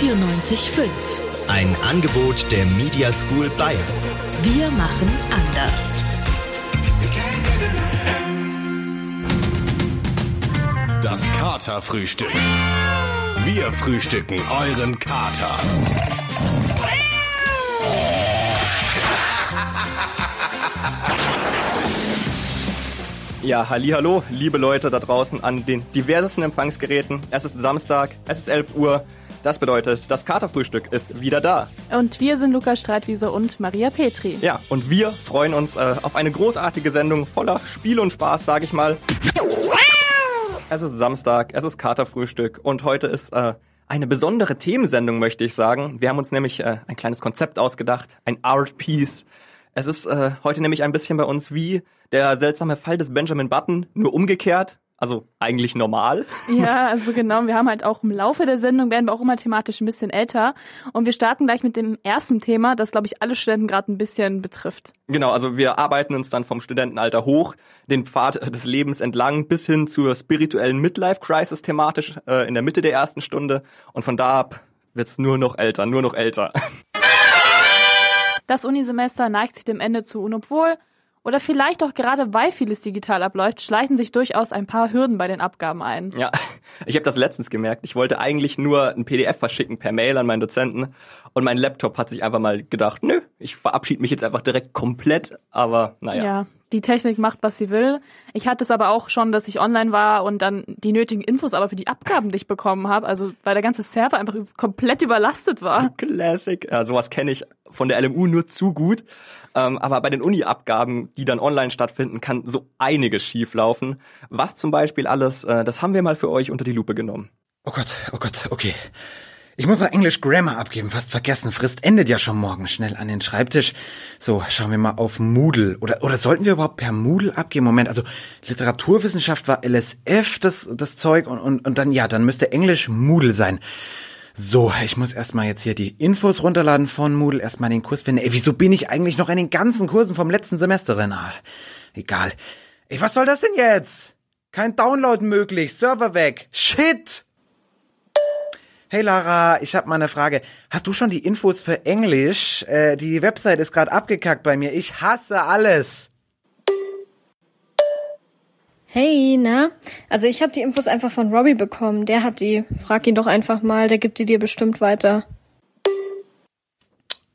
94.5. Ein Angebot der Media School Bayern. Wir machen anders. Das Katerfrühstück. Wir frühstücken euren Kater. Ja, hallo, liebe Leute da draußen an den diversesten Empfangsgeräten. Es ist Samstag, es ist 11 Uhr. Das bedeutet, das Katerfrühstück ist wieder da. Und wir sind Lukas Streitwiese und Maria Petri. Ja, und wir freuen uns äh, auf eine großartige Sendung voller Spiel und Spaß, sag ich mal. Es ist Samstag, es ist Katerfrühstück und heute ist äh, eine besondere Themensendung, möchte ich sagen. Wir haben uns nämlich äh, ein kleines Konzept ausgedacht, ein Art Piece. Es ist äh, heute nämlich ein bisschen bei uns wie der seltsame Fall des Benjamin Button, nur umgekehrt. Also eigentlich normal. Ja, also genau. Wir haben halt auch im Laufe der Sendung werden wir auch immer thematisch ein bisschen älter. Und wir starten gleich mit dem ersten Thema, das, glaube ich, alle Studenten gerade ein bisschen betrifft. Genau, also wir arbeiten uns dann vom Studentenalter hoch, den Pfad des Lebens entlang bis hin zur spirituellen Midlife-Crisis thematisch äh, in der Mitte der ersten Stunde. Und von da ab wird's nur noch älter, nur noch älter. Das Unisemester neigt sich dem Ende zu und obwohl oder vielleicht auch gerade weil vieles digital abläuft, schleichen sich durchaus ein paar Hürden bei den Abgaben ein. Ja, ich habe das letztens gemerkt. Ich wollte eigentlich nur ein PDF verschicken per Mail an meinen Dozenten und mein Laptop hat sich einfach mal gedacht, nö, ich verabschiede mich jetzt einfach direkt komplett, aber naja. Ja, die Technik macht, was sie will. Ich hatte es aber auch schon, dass ich online war und dann die nötigen Infos aber für die Abgaben nicht bekommen habe, also weil der ganze Server einfach komplett überlastet war. Classic. Ja, sowas kenne ich von der LMU nur zu gut. Ähm, aber bei den Uni-Abgaben, die dann online stattfinden, kann so einiges schieflaufen. Was zum Beispiel alles, äh, das haben wir mal für euch unter die Lupe genommen. Oh Gott, oh Gott, okay. Ich muss noch Englisch Grammar abgeben, fast vergessen. Frist endet ja schon morgen. Schnell an den Schreibtisch. So, schauen wir mal auf Moodle. Oder, oder sollten wir überhaupt per Moodle abgeben? Moment, also Literaturwissenschaft war LSF, das, das Zeug. Und, und, und dann, ja, dann müsste Englisch Moodle sein. So, ich muss erstmal jetzt hier die Infos runterladen von Moodle, erstmal den Kurs finden. Ey, wieso bin ich eigentlich noch in den ganzen Kursen vom letzten Semester drin? Ah, egal. Ey, was soll das denn jetzt? Kein Download möglich, Server weg. Shit! Hey Lara, ich hab mal eine Frage. Hast du schon die Infos für Englisch? Äh, die Website ist gerade abgekackt bei mir. Ich hasse alles. Hey, na? Also ich habe die Infos einfach von Robbie bekommen. Der hat die. Frag ihn doch einfach mal, der gibt die dir bestimmt weiter.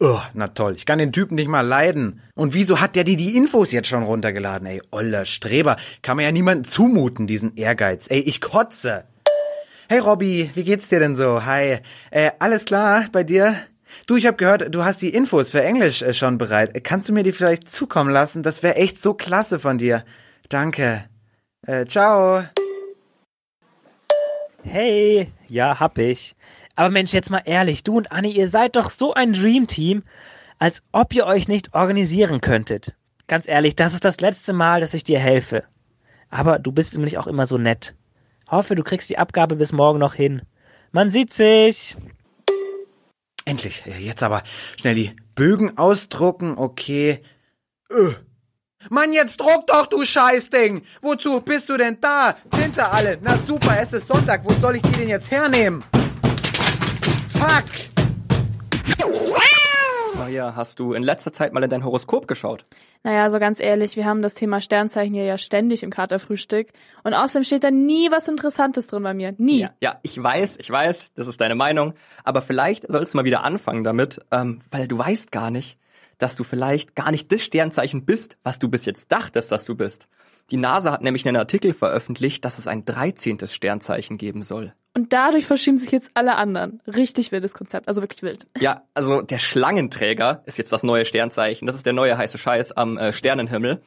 Oh, na toll, ich kann den Typen nicht mal leiden. Und wieso hat der dir die Infos jetzt schon runtergeladen? Ey, oller Streber, kann man ja niemanden zumuten, diesen Ehrgeiz. Ey, ich kotze. Hey Robby, wie geht's dir denn so? Hi. Äh, alles klar bei dir? Du, ich habe gehört, du hast die Infos für Englisch äh, schon bereit. Kannst du mir die vielleicht zukommen lassen? Das wäre echt so klasse von dir. Danke. Äh, ciao. Hey, ja, hab ich. Aber Mensch, jetzt mal ehrlich, du und Anni, ihr seid doch so ein Dreamteam, als ob ihr euch nicht organisieren könntet. Ganz ehrlich, das ist das letzte Mal, dass ich dir helfe. Aber du bist nämlich auch immer so nett. Hoffe, du kriegst die Abgabe bis morgen noch hin. Man sieht sich. Endlich. Jetzt aber schnell die Bögen ausdrucken. Okay. Öh. Mann, jetzt druck doch, du Scheißding! Wozu bist du denn da? Tinte alle! Na super, es ist Sonntag. Wo soll ich die denn jetzt hernehmen? Fuck! Maria, hast du in letzter Zeit mal in dein Horoskop geschaut? Naja, also ganz ehrlich, wir haben das Thema Sternzeichen hier ja ständig im Katerfrühstück. Und außerdem steht da nie was Interessantes drin bei mir. Nie. Ja, ja, ich weiß, ich weiß, das ist deine Meinung. Aber vielleicht sollst du mal wieder anfangen damit, ähm, weil du weißt gar nicht, dass du vielleicht gar nicht das Sternzeichen bist, was du bis jetzt dachtest, dass du bist. Die NASA hat nämlich einen Artikel veröffentlicht, dass es ein 13. Sternzeichen geben soll. Und dadurch verschieben sich jetzt alle anderen. Richtig wildes Konzept, also wirklich wild. Ja, also der Schlangenträger ist jetzt das neue Sternzeichen. Das ist der neue heiße Scheiß am äh, Sternenhimmel.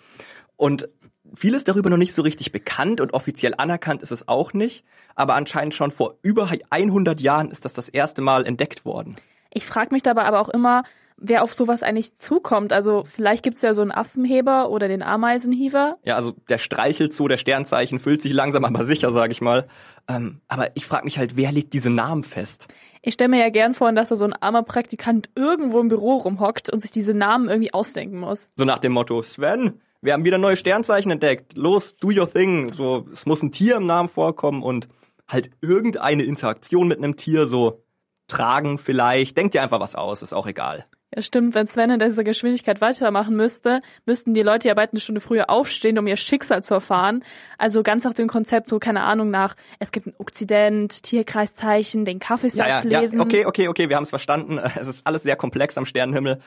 Und vieles darüber noch nicht so richtig bekannt und offiziell anerkannt ist es auch nicht. Aber anscheinend schon vor über 100 Jahren ist das das erste Mal entdeckt worden. Ich frage mich dabei aber auch immer, wer auf sowas eigentlich zukommt. Also vielleicht gibt's ja so einen Affenheber oder den Ameisenhiever. Ja, also der Streichelzoo der Sternzeichen füllt sich langsam aber sicher, sage ich mal. Ähm, aber ich frage mich halt, wer legt diese Namen fest? Ich stelle mir ja gern vor, dass da so ein armer Praktikant irgendwo im Büro rumhockt und sich diese Namen irgendwie ausdenken muss. So nach dem Motto, Sven, wir haben wieder neue Sternzeichen entdeckt. Los, do your thing. So, es muss ein Tier im Namen vorkommen und halt irgendeine Interaktion mit einem Tier, so tragen vielleicht. Denkt dir einfach was aus, ist auch egal. Ja, stimmt. Wenn Sven in dieser Geschwindigkeit weitermachen müsste, müssten die Leute ja bald eine Stunde früher aufstehen, um ihr Schicksal zu erfahren. Also ganz nach dem Konzept, so keine Ahnung nach, es gibt ein Okzident, Tierkreiszeichen, den Kaffeesatz Ja, ja, lesen. ja, okay, okay, okay, wir haben es verstanden. Es ist alles sehr komplex am Sternenhimmel.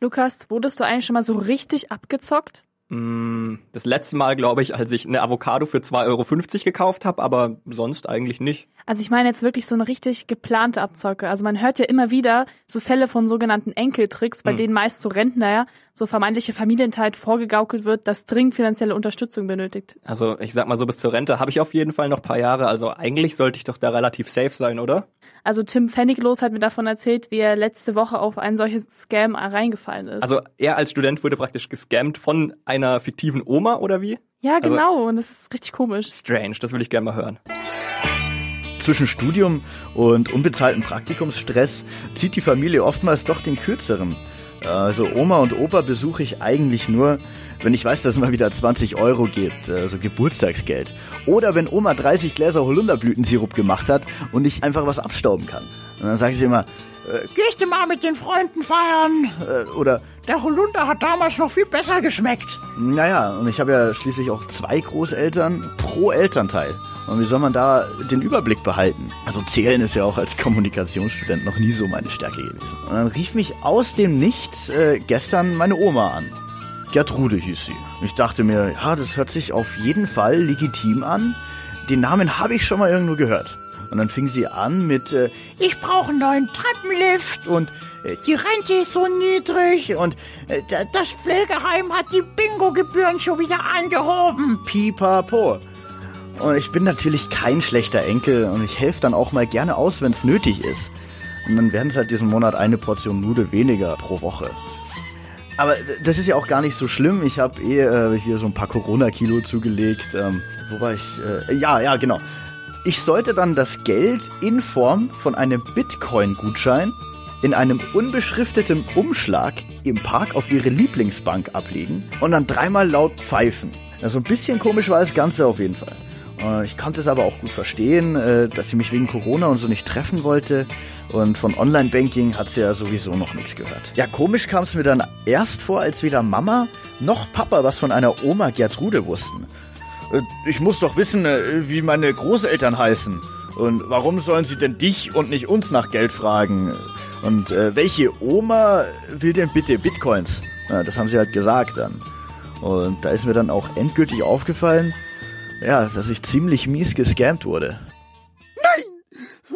Lukas, wurdest du eigentlich schon mal so richtig abgezockt? Mm, Das letzte Mal, glaube ich, als ich eine Avocado für 2,50 Euro gekauft habe, aber sonst eigentlich nicht. Also ich meine jetzt wirklich so eine richtig geplante Abzocke. Also man hört ja immer wieder so Fälle von sogenannten Enkeltricks, bei Hm. denen meist so Rentner, ja, so vermeintliche Familienteil vorgegaukelt wird, das dringend finanzielle Unterstützung benötigt. Also ich sag mal so, bis zur Rente habe ich auf jeden Fall noch ein paar Jahre. Also eigentlich sollte ich doch da relativ safe sein, oder? Also Tim Pfenniglos hat mir davon erzählt, wie er letzte Woche auf ein solches Scam reingefallen ist. Also er als Student wurde praktisch gescammt von einer fiktiven Oma oder wie? ja, also- genau. und das ist richtig komisch. Strange, das will ich gerne mal hören. Zwischen Studium und unbezahltem Praktikumsstress zieht die Familie oftmals doch den kürzeren. Also Oma und Opa besuche ich eigentlich nur, wenn ich weiß, dass es mal wieder 20 Euro gibt, also Geburtstagsgeld. Oder wenn Oma 30 Gläser Holunderblütensirup gemacht hat und ich einfach was abstauben kann. Und dann sage ich sie immer, äh, gehst du mal mit den Freunden feiern? Äh, oder der Holunder hat damals noch viel besser geschmeckt. Naja, und ich habe ja schließlich auch zwei Großeltern pro Elternteil. Und wie soll man da den Überblick behalten? Also zählen ist ja auch als Kommunikationsstudent noch nie so meine Stärke gewesen. Und dann rief mich aus dem Nichts äh, gestern meine Oma an. Gertrude hieß sie. Ich dachte mir, ja, das hört sich auf jeden Fall legitim an. Den Namen habe ich schon mal irgendwo gehört. Und dann fing sie an mit, äh, ich brauche einen neuen Treppenlift und äh, die Rente ist so niedrig und äh, da- das Pflegeheim hat die Bingo-Gebühren schon wieder angehoben. Pipapo. Und ich bin natürlich kein schlechter Enkel und ich helfe dann auch mal gerne aus, wenn es nötig ist. Und dann werden es halt diesen Monat eine Portion Nudel weniger pro Woche. Aber das ist ja auch gar nicht so schlimm. Ich habe eh äh, hier so ein paar Corona-Kilo zugelegt. Ähm, wo war ich? Äh, ja, ja, genau. Ich sollte dann das Geld in Form von einem Bitcoin-Gutschein in einem unbeschrifteten Umschlag im Park auf ihre Lieblingsbank ablegen und dann dreimal laut pfeifen. Also ein bisschen komisch war das Ganze auf jeden Fall. Äh, Ich konnte es aber auch gut verstehen, äh, dass sie mich wegen Corona und so nicht treffen wollte. Und von Online-Banking hat sie ja sowieso noch nichts gehört. Ja, komisch kam es mir dann erst vor, als weder Mama noch Papa was von einer Oma Gertrude wussten. Äh, Ich muss doch wissen, äh, wie meine Großeltern heißen. Und warum sollen sie denn dich und nicht uns nach Geld fragen? Und äh, welche Oma will denn bitte Bitcoins? Ja, das haben sie halt gesagt dann. Und da ist mir dann auch endgültig aufgefallen, ja, dass ich ziemlich mies gescammt wurde.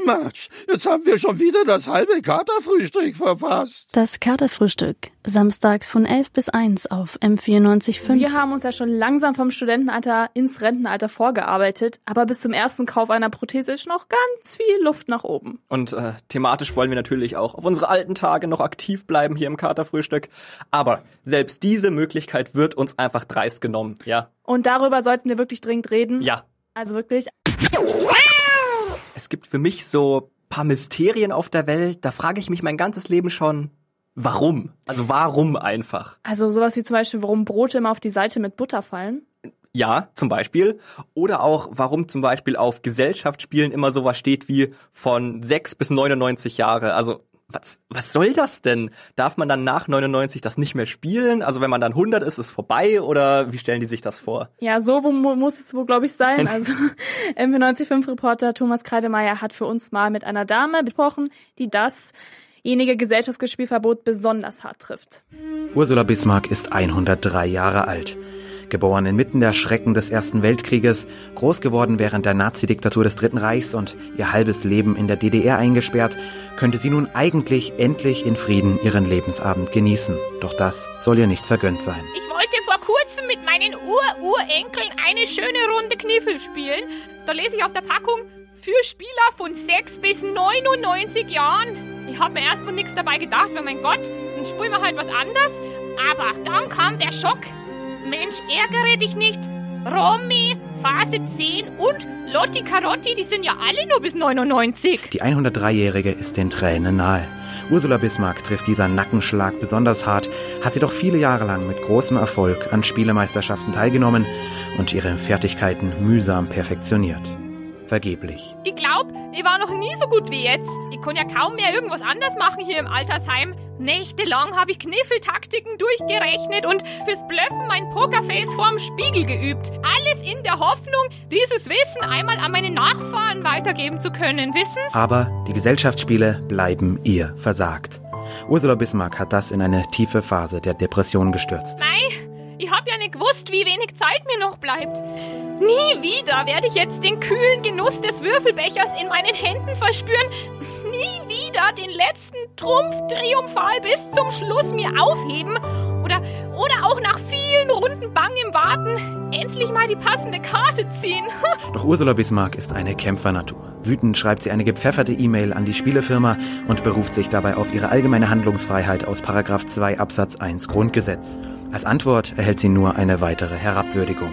Mensch, jetzt haben wir schon wieder das halbe Katerfrühstück verpasst. Das Katerfrühstück. Samstags von 11 bis 1 auf M94.5. Wir haben uns ja schon langsam vom Studentenalter ins Rentenalter vorgearbeitet, aber bis zum ersten Kauf einer Prothese ist noch ganz viel Luft nach oben. Und äh, thematisch wollen wir natürlich auch auf unsere alten Tage noch aktiv bleiben hier im Katerfrühstück. Aber selbst diese Möglichkeit wird uns einfach dreist genommen. Ja, Und darüber sollten wir wirklich dringend reden. ja. Also wirklich. Es gibt für mich so paar Mysterien auf der Welt. Da frage ich mich mein ganzes Leben schon, warum? Also warum einfach? Also sowas wie zum Beispiel, warum Brote immer auf die Seite mit Butter fallen. Ja, zum Beispiel. Oder auch, warum zum Beispiel auf Gesellschaftsspielen immer sowas steht wie von 6 bis 99 Jahre. Also, was, was soll das denn? Darf man dann nach 99 das nicht mehr spielen? Also, wenn man dann 100 ist, ist vorbei? Oder wie stellen die sich das vor? Ja, so wo, mu- muss es wohl, glaube ich, sein. Also MV95-Reporter Thomas Kreidemeier hat für uns mal mit einer Dame besprochen, die dasjenige Gesellschaftsgespielverbot besonders hart trifft. Ursula Bismarck ist 103 Jahre alt. Geboren inmitten der Schrecken des Ersten Weltkrieges, groß geworden während der Nazidiktatur des Dritten Reichs und ihr halbes Leben in der DDR eingesperrt, könnte sie nun eigentlich endlich in Frieden ihren Lebensabend genießen. Doch das soll ihr nicht vergönnt sein. Ich wollte vor kurzem mit meinen Ur-Urenkeln eine schöne Runde Kniffel spielen. Da lese ich auf der Packung für Spieler von 6 bis 99 Jahren. Ich habe mir erstmal nichts dabei gedacht, weil mein Gott, dann spielen wir halt was anderes. Aber dann kam der Schock. Mensch, ärgere dich nicht. Romy, Phase 10 und Lotti Carotti, die sind ja alle nur bis 99. Die 103-Jährige ist den Tränen nahe. Ursula Bismarck trifft dieser Nackenschlag besonders hart, hat sie doch viele Jahre lang mit großem Erfolg an Spielemeisterschaften teilgenommen und ihre Fertigkeiten mühsam perfektioniert. Vergeblich. Ich glaub, ich war noch nie so gut wie jetzt. Ich kann ja kaum mehr irgendwas anders machen hier im Altersheim. Nächtelang habe ich Kniffeltaktiken durchgerechnet und fürs Blöffen mein Pokerface vorm Spiegel geübt. Alles in der Hoffnung, dieses Wissen einmal an meine Nachfahren weitergeben zu können, wissen's? Aber die Gesellschaftsspiele bleiben ihr versagt. Ursula Bismarck hat das in eine tiefe Phase der Depression gestürzt. Mei, ich hab ja nicht gewusst, wie wenig Zeit mir noch bleibt. Nie wieder werde ich jetzt den kühlen Genuss des Würfelbechers in meinen Händen verspüren. Nie wieder den letzten Trumpf triumphal bis zum Schluss mir aufheben. Oder, oder auch nach vielen Runden Bang im Warten endlich mal die passende Karte ziehen. Doch Ursula Bismarck ist eine Kämpfernatur. Wütend schreibt sie eine gepfefferte E-Mail an die Spielefirma und beruft sich dabei auf ihre allgemeine Handlungsfreiheit aus Paragraph 2 Absatz 1 Grundgesetz. Als Antwort erhält sie nur eine weitere Herabwürdigung.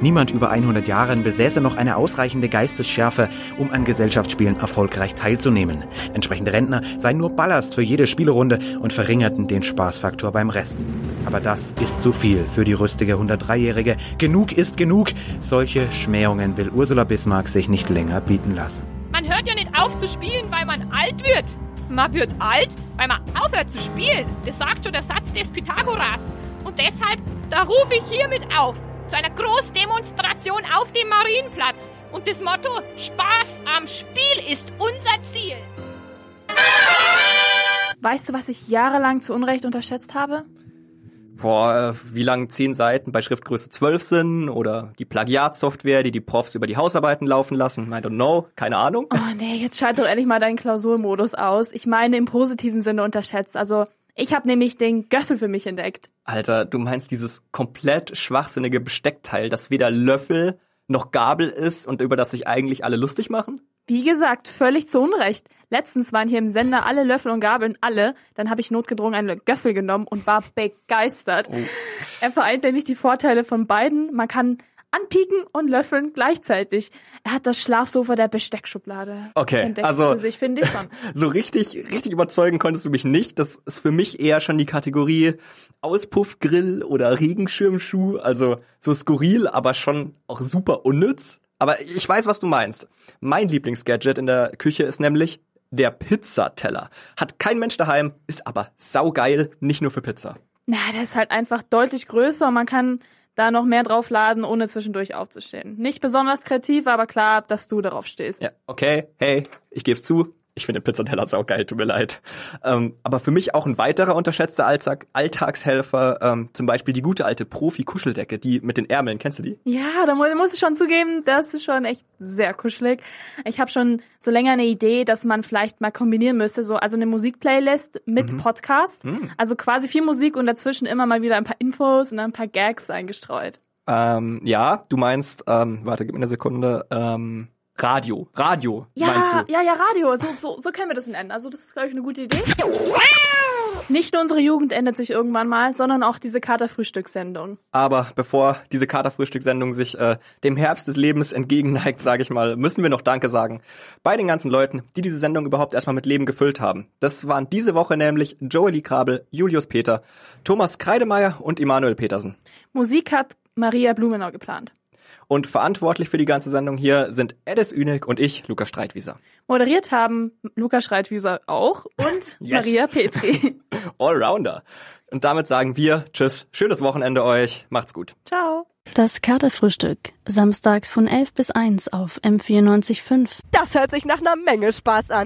Niemand über 100 Jahren besäße noch eine ausreichende Geistesschärfe, um an Gesellschaftsspielen erfolgreich teilzunehmen. Entsprechende Rentner seien nur Ballast für jede Spielerunde und verringerten den Spaßfaktor beim Rest. Aber das ist zu viel für die rüstige 103-Jährige. Genug ist genug. Solche Schmähungen will Ursula Bismarck sich nicht länger bieten lassen. Man hört ja nicht auf zu spielen, weil man alt wird. Man wird alt, weil man aufhört zu spielen. Das sagt schon der Satz des Pythagoras. Und deshalb, da rufe ich hiermit auf zu einer Großdemonstration auf dem Marienplatz. Und das Motto Spaß am Spiel ist unser Ziel. Weißt du, was ich jahrelang zu Unrecht unterschätzt habe? Boah, äh, wie lang zehn Seiten bei Schriftgröße 12 sind oder die Plagiatsoftware, die die Profs über die Hausarbeiten laufen lassen. I don't know, keine Ahnung. Oh nee, jetzt schalt doch endlich mal deinen Klausurmodus aus. Ich meine im positiven Sinne unterschätzt. Also ich habe nämlich den Göffel für mich entdeckt. Alter, du meinst dieses komplett schwachsinnige Besteckteil, das weder Löffel noch Gabel ist und über das sich eigentlich alle lustig machen? Wie gesagt, völlig zu Unrecht. Letztens waren hier im Sender alle Löffel und Gabeln alle. Dann habe ich notgedrungen einen Göffel genommen und war begeistert. Oh. Er vereint nämlich die Vorteile von beiden. Man kann anpieken und löffeln gleichzeitig. Er hat das Schlafsofa der Besteckschublade okay, entdeckt also, für sich, finde ich schon. So richtig, richtig überzeugen konntest du mich nicht. Das ist für mich eher schon die Kategorie Auspuffgrill oder Regenschirmschuh. Also so skurril, aber schon auch super unnütz. Aber ich weiß, was du meinst. Mein Lieblingsgadget in der Küche ist nämlich der Pizzateller. Hat kein Mensch daheim, ist aber saugeil, nicht nur für Pizza. Na, der ist halt einfach deutlich größer und man kann da noch mehr draufladen, ohne zwischendurch aufzustehen. Nicht besonders kreativ, aber klar, dass du darauf stehst. Ja, okay, hey, ich geb's zu. Ich finde Pizzateller saugeil, tut mir leid. Ähm, aber für mich auch ein weiterer unterschätzter Alltag, Alltagshelfer, ähm, zum Beispiel die gute alte Profi-Kuscheldecke, die mit den Ärmeln, kennst du die? Ja, da muss, muss ich schon zugeben, das ist schon echt sehr kuschelig. Ich habe schon so länger eine Idee, dass man vielleicht mal kombinieren müsste, so also eine Musikplaylist mit mhm. Podcast, mhm. also quasi viel Musik und dazwischen immer mal wieder ein paar Infos und ein paar Gags eingestreut. Ähm, ja, du meinst, ähm, warte, gib mir eine Sekunde, ähm, Radio. Radio, ja, meinst du? Ja, ja, Radio. So, so, so können wir das nennen. Also das ist, glaube ich, eine gute Idee. Nicht nur unsere Jugend ändert sich irgendwann mal, sondern auch diese Katerfrühstückssendung. Aber bevor diese Katerfrühstückssendung sich äh, dem Herbst des Lebens entgegenneigt, sage ich mal, müssen wir noch Danke sagen. Bei den ganzen Leuten, die diese Sendung überhaupt erstmal mit Leben gefüllt haben. Das waren diese Woche nämlich Joely Krabel, Julius Peter, Thomas Kreidemeier und Emanuel Petersen. Musik hat Maria Blumenau geplant. Und verantwortlich für die ganze Sendung hier sind Edis Ünig und ich, Lukas Streitwieser. Moderiert haben Lukas Streitwieser auch und Maria Petri. Allrounder. Und damit sagen wir Tschüss, schönes Wochenende euch, macht's gut. Ciao. Das Katerfrühstück, samstags von 11 bis 1 auf M94.5. Das hört sich nach einer Menge Spaß an.